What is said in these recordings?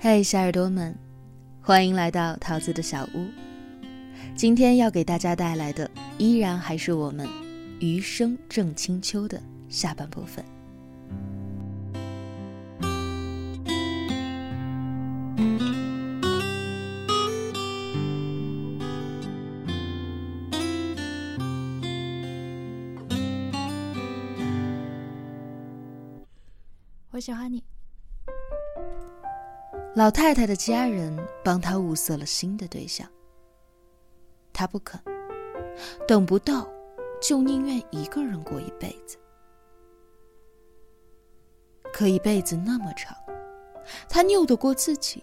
嘿，小耳朵们，欢迎来到桃子的小屋。今天要给大家带来的依然还是我们《余生正清秋》的下半部分。我喜欢你。老太太的家人帮她物色了新的对象，她不肯，等不到，就宁愿一个人过一辈子。可一辈子那么长，她拗得过自己，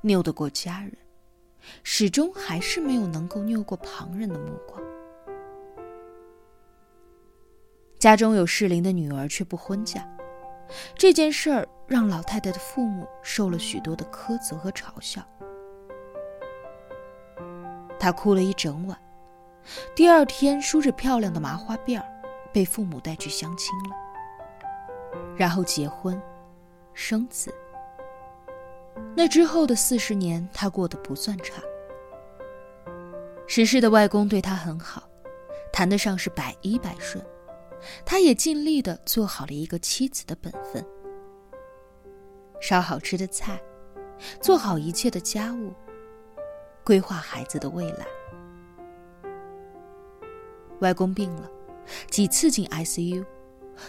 拗得过家人，始终还是没有能够拗过旁人的目光。家中有适龄的女儿却不婚嫁，这件事儿。让老太太的父母受了许多的苛责和嘲笑，她哭了一整晚。第二天，梳着漂亮的麻花辫儿，被父母带去相亲了，然后结婚、生子。那之后的四十年，她过得不算差。石氏的外公对她很好，谈得上是百依百顺，她也尽力的做好了一个妻子的本分。烧好吃的菜，做好一切的家务，规划孩子的未来。外公病了，几次进 ICU，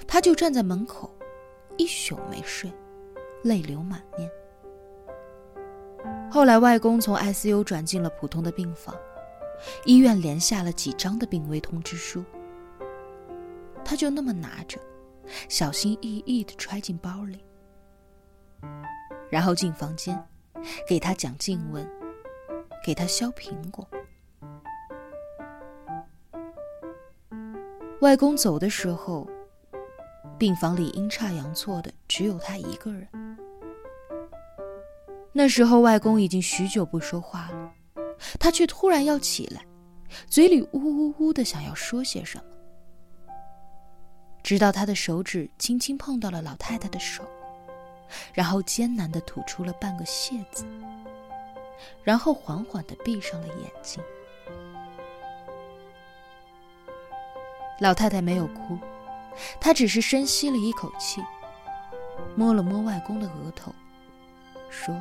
他就站在门口，一宿没睡，泪流满面。后来外公从 ICU 转进了普通的病房，医院连下了几张的病危通知书，他就那么拿着，小心翼翼地揣进包里。然后进房间，给他讲经文，给他削苹果。外公走的时候，病房里阴差阳错的只有他一个人。那时候外公已经许久不说话了，他却突然要起来，嘴里呜呜呜的想要说些什么，直到他的手指轻轻碰到了老太太的手。然后艰难地吐出了半个“谢”字，然后缓缓地闭上了眼睛。老太太没有哭，她只是深吸了一口气，摸了摸外公的额头，说：“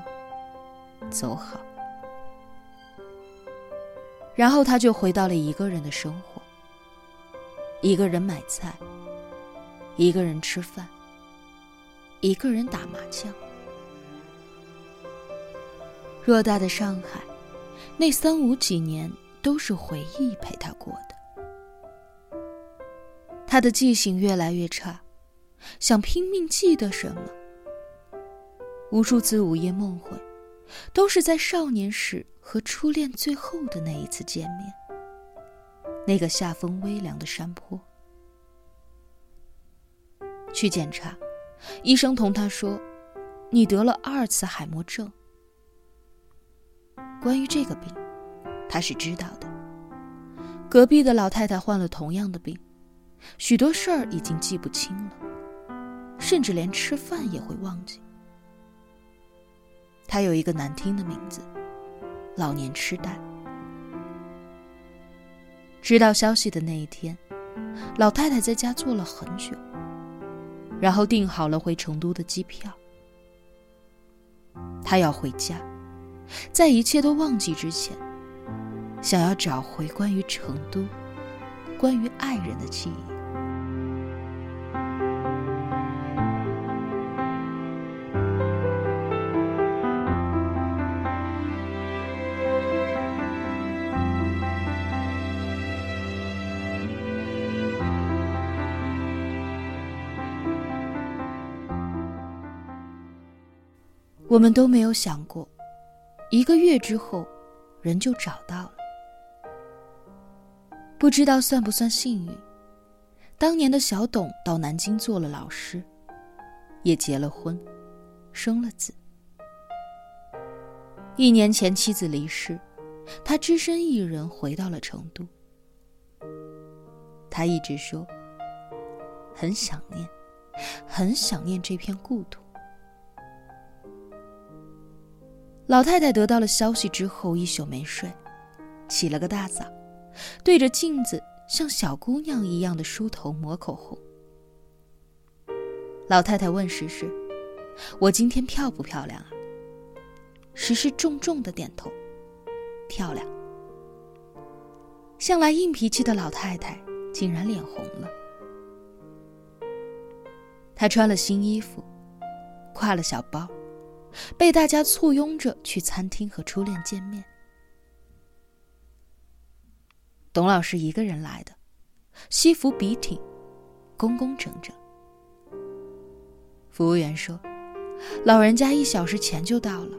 走好。”然后她就回到了一个人的生活，一个人买菜，一个人吃饭。一个人打麻将。偌大的上海，那三五几年都是回忆陪他过的。他的记性越来越差，想拼命记得什么。无数次午夜梦回，都是在少年时和初恋最后的那一次见面。那个夏风微凉的山坡，去检查。医生同他说：“你得了阿尔茨海默症。”关于这个病，他是知道的。隔壁的老太太患了同样的病，许多事儿已经记不清了，甚至连吃饭也会忘记。他有一个难听的名字——老年痴呆。知道消息的那一天，老太太在家坐了很久。然后订好了回成都的机票。他要回家，在一切都忘记之前，想要找回关于成都、关于爱人的记忆。我们都没有想过，一个月之后，人就找到了。不知道算不算幸运？当年的小董到南京做了老师，也结了婚，生了子。一年前妻子离世，他只身一人回到了成都。他一直说很想念，很想念这片故土。老太太得到了消息之后，一宿没睡，起了个大早，对着镜子像小姑娘一样的梳头抹口红。老太太问石石：“我今天漂不漂亮啊？”石石重重的点头：“漂亮。”向来硬脾气的老太太竟然脸红了。她穿了新衣服，挎了小包，被大家簇拥着去餐厅和初恋见面。董老师一个人来的，西服笔挺，工工整整。服务员说：“老人家一小时前就到了，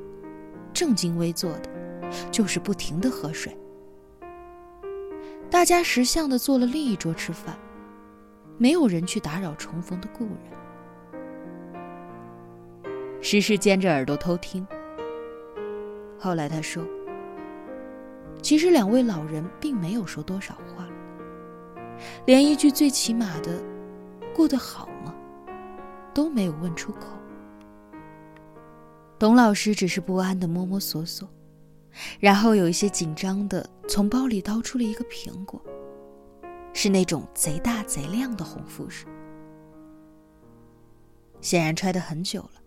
正襟危坐的，就是不停的喝水。”大家识相的坐了另一桌吃饭，没有人去打扰重逢的故人。时时尖着耳朵偷听。后来他说：“其实两位老人并没有说多少话，连一句最起码的‘过得好吗’。”都没有问出口。董老师只是不安的摸摸索索，然后有一些紧张的从包里掏出了一个苹果，是那种贼大贼亮的红富士，显然揣得很久了。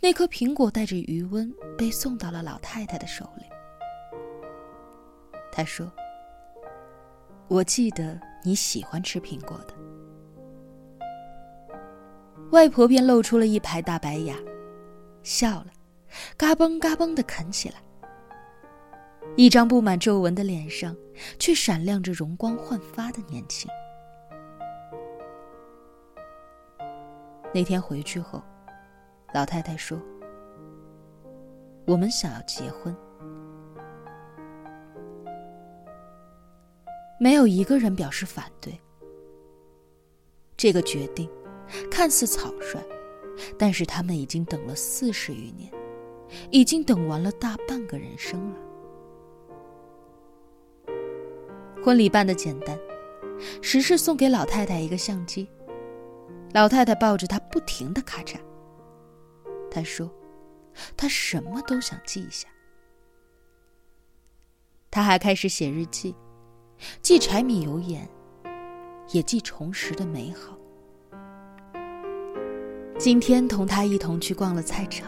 那颗苹果带着余温被送到了老太太的手里。她说：“我记得你喜欢吃苹果的。”外婆便露出了一排大白牙，笑了，嘎嘣嘎嘣的啃起来。一张布满皱纹的脸上，却闪亮着容光焕发的年轻。那天回去后，老太太说：“我们想要结婚。”没有一个人表示反对。这个决定。看似草率，但是他们已经等了四十余年，已经等完了大半个人生了。婚礼办的简单，石氏送给老太太一个相机，老太太抱着它不停的咔嚓。他说：“他什么都想记一下。”他还开始写日记，记柴米油盐，也记重拾的美好。今天同他一同去逛了菜场，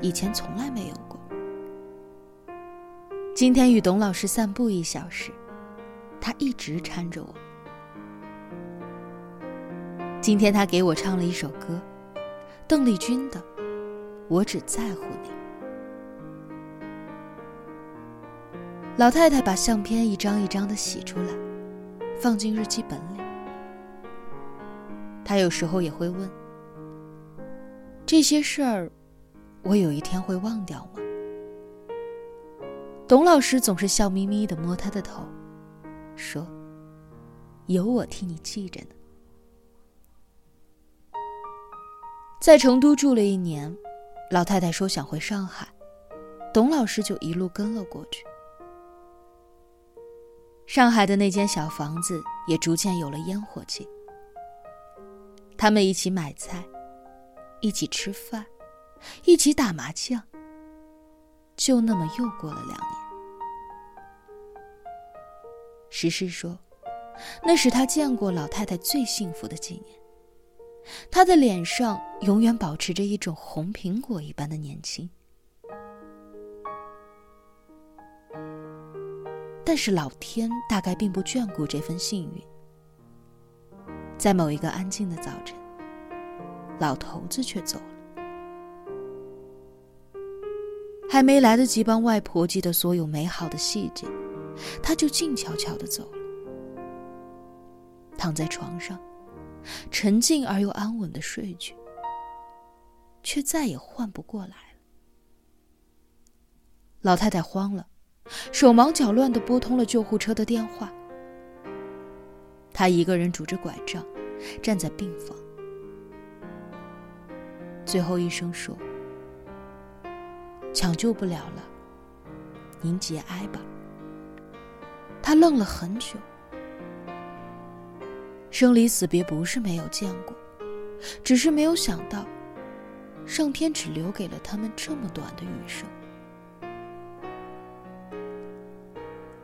以前从来没有过。今天与董老师散步一小时，他一直搀着我。今天他给我唱了一首歌，邓丽君的《我只在乎你》。老太太把相片一张一张的洗出来，放进日记本里。她有时候也会问。这些事儿，我有一天会忘掉吗？董老师总是笑眯眯的摸她的头，说：“有我替你记着呢。”在成都住了一年，老太太说想回上海，董老师就一路跟了过去。上海的那间小房子也逐渐有了烟火气，他们一起买菜。一起吃饭，一起打麻将。就那么又过了两年。石狮说：“那是他见过老太太最幸福的几年。他的脸上永远保持着一种红苹果一般的年轻。但是老天大概并不眷顾这份幸运。在某一个安静的早晨。”老头子却走了，还没来得及帮外婆记得所有美好的细节，他就静悄悄的走了。躺在床上，沉静而又安稳的睡去，却再也换不过来了。老太太慌了，手忙脚乱的拨通了救护车的电话。她一个人拄着拐杖，站在病房。最后医生说：“抢救不了了，您节哀吧。”他愣了很久，生离死别不是没有见过，只是没有想到，上天只留给了他们这么短的余生。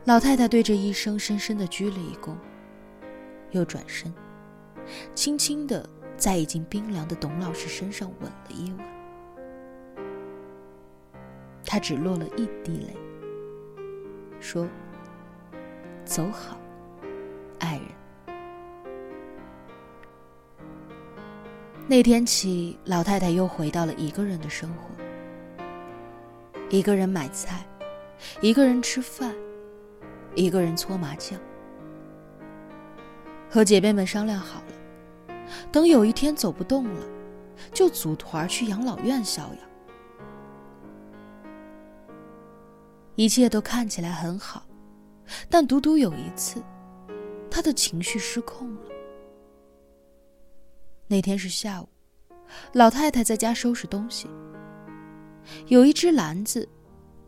老太太对着医生深深的鞠了一躬，又转身，轻轻的在已经冰凉的董老师身上吻了一吻。她只落了一滴泪，说：“走好，爱人。”那天起，老太太又回到了一个人的生活，一个人买菜，一个人吃饭。一个人搓麻将，和姐妹们商量好了，等有一天走不动了，就组团去养老院逍遥。一切都看起来很好，但独独有一次，他的情绪失控了。那天是下午，老太太在家收拾东西，有一只篮子。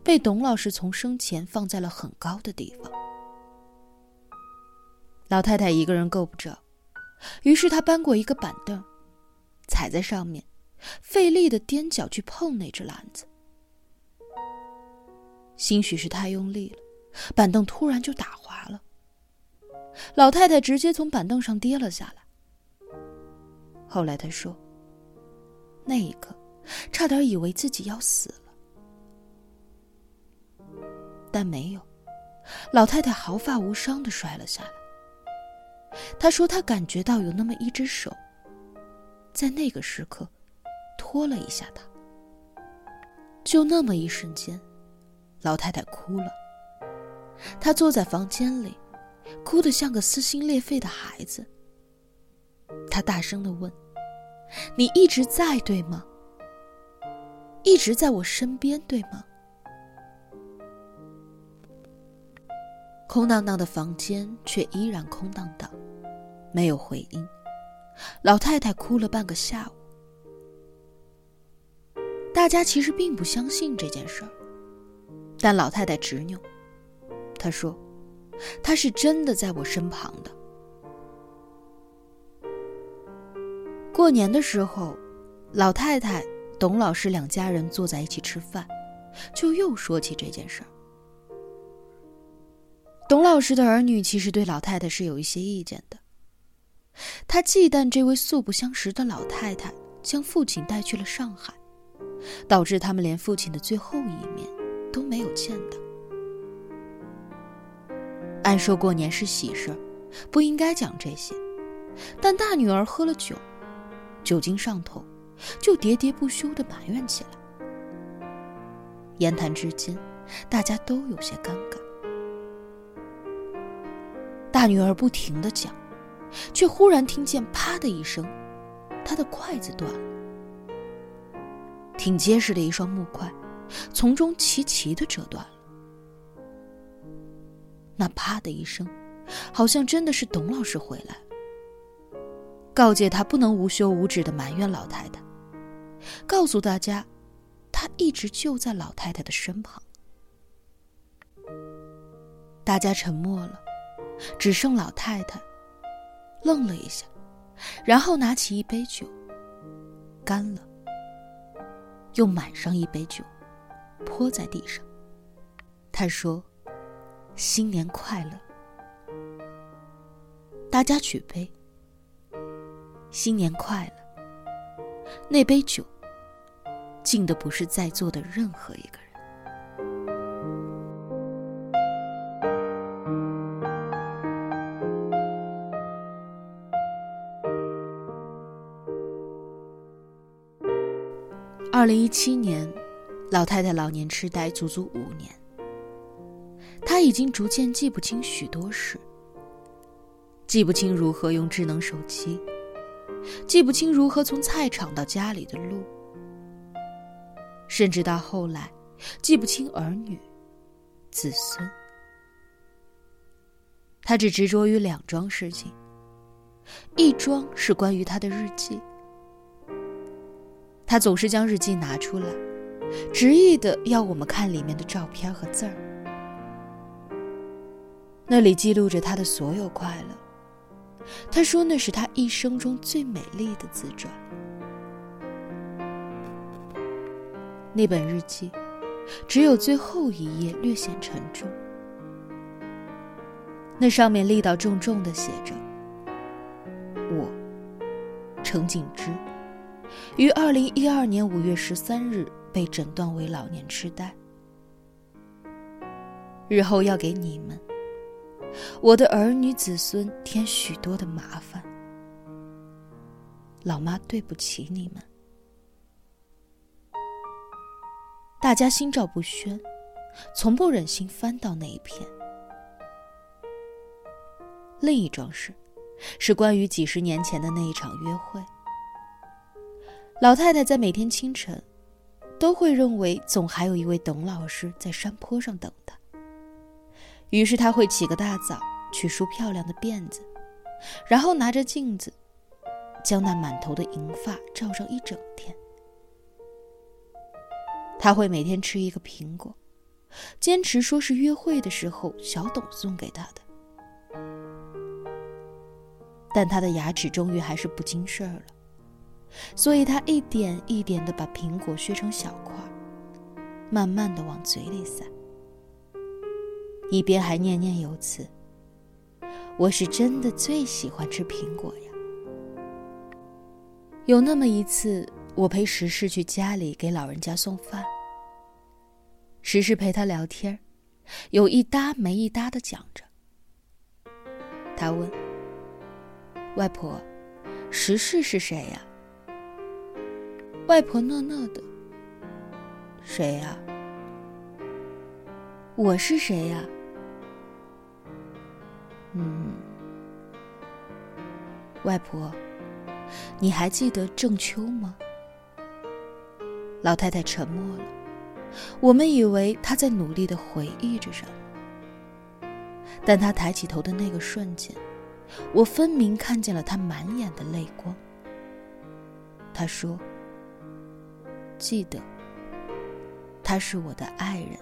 被董老师从生前放在了很高的地方，老太太一个人够不着，于是她搬过一个板凳，踩在上面，费力的踮脚去碰那只篮子。兴许是太用力了，板凳突然就打滑了，老太太直接从板凳上跌了下来。后来她说：“那一刻，差点以为自己要死了。”但没有，老太太毫发无伤的摔了下来。她说：“她感觉到有那么一只手，在那个时刻，拖了一下她。就那么一瞬间，老太太哭了。她坐在房间里，哭得像个撕心裂肺的孩子。他大声的问：‘你一直在对吗？一直在我身边对吗？’”空荡荡的房间却依然空荡荡，没有回音。老太太哭了半个下午。大家其实并不相信这件事儿，但老太太执拗。她说：“她是真的在我身旁的。”过年的时候，老太太、董老师两家人坐在一起吃饭，就又说起这件事儿。董老师的儿女其实对老太太是有一些意见的。他忌惮这位素不相识的老太太将父亲带去了上海，导致他们连父亲的最后一面都没有见到。按说过年是喜事不应该讲这些，但大女儿喝了酒，酒精上头，就喋喋不休地埋怨起来。言谈之间，大家都有些尴尬。大女儿不停的讲，却忽然听见“啪”的一声，她的筷子断了。挺结实的一双木筷，从中齐齐的折断了。那“啪”的一声，好像真的是董老师回来了，告诫他不能无休无止的埋怨老太太，告诉大家，他一直就在老太太的身旁。大家沉默了。只剩老太太愣了一下，然后拿起一杯酒，干了，又满上一杯酒，泼在地上。他说：“新年快乐！”大家举杯，新年快乐！那杯酒敬的不是在座的任何一个人。二零一七年，老太太老年痴呆足足五年。她已经逐渐记不清许多事，记不清如何用智能手机，记不清如何从菜场到家里的路，甚至到后来，记不清儿女、子孙。他只执着于两桩事情，一桩是关于他的日记。他总是将日记拿出来，执意的要我们看里面的照片和字儿。那里记录着他的所有快乐，他说那是他一生中最美丽的自传。那本日记，只有最后一页略显沉重。那上面力道重重的写着：“我，程景之，于二零一二年五月十三日被诊断为老年痴呆。日后要给你们，我的儿女子孙添许多的麻烦。老妈对不起你们。”大家心照不宣，从不忍心翻到那一篇。另一桩事，是关于几十年前的那一场约会。老太太在每天清晨，都会认为总还有一位董老师在山坡上等她。于是他会起个大早去梳漂亮的辫子，然后拿着镜子，将那满头的银发照上一整天。他会每天吃一个苹果，坚持说是约会的时候小董送给他的。但他的牙齿终于还是不经事儿了，所以他一点一点的把苹果削成小块，慢慢的往嘴里塞，一边还念念有词：“我是真的最喜欢吃苹果呀。”有那么一次。我陪石氏去家里给老人家送饭。石氏陪他聊天，有一搭没一搭的讲着。他问：“外婆，石氏是谁呀？”外婆讷讷的：“谁呀？我是谁呀？”嗯，外婆，你还记得郑秋吗？老太太沉默了，我们以为她在努力的回忆着什么，但她抬起头的那个瞬间，我分明看见了她满眼的泪光。她说：“记得，他是我的爱人。”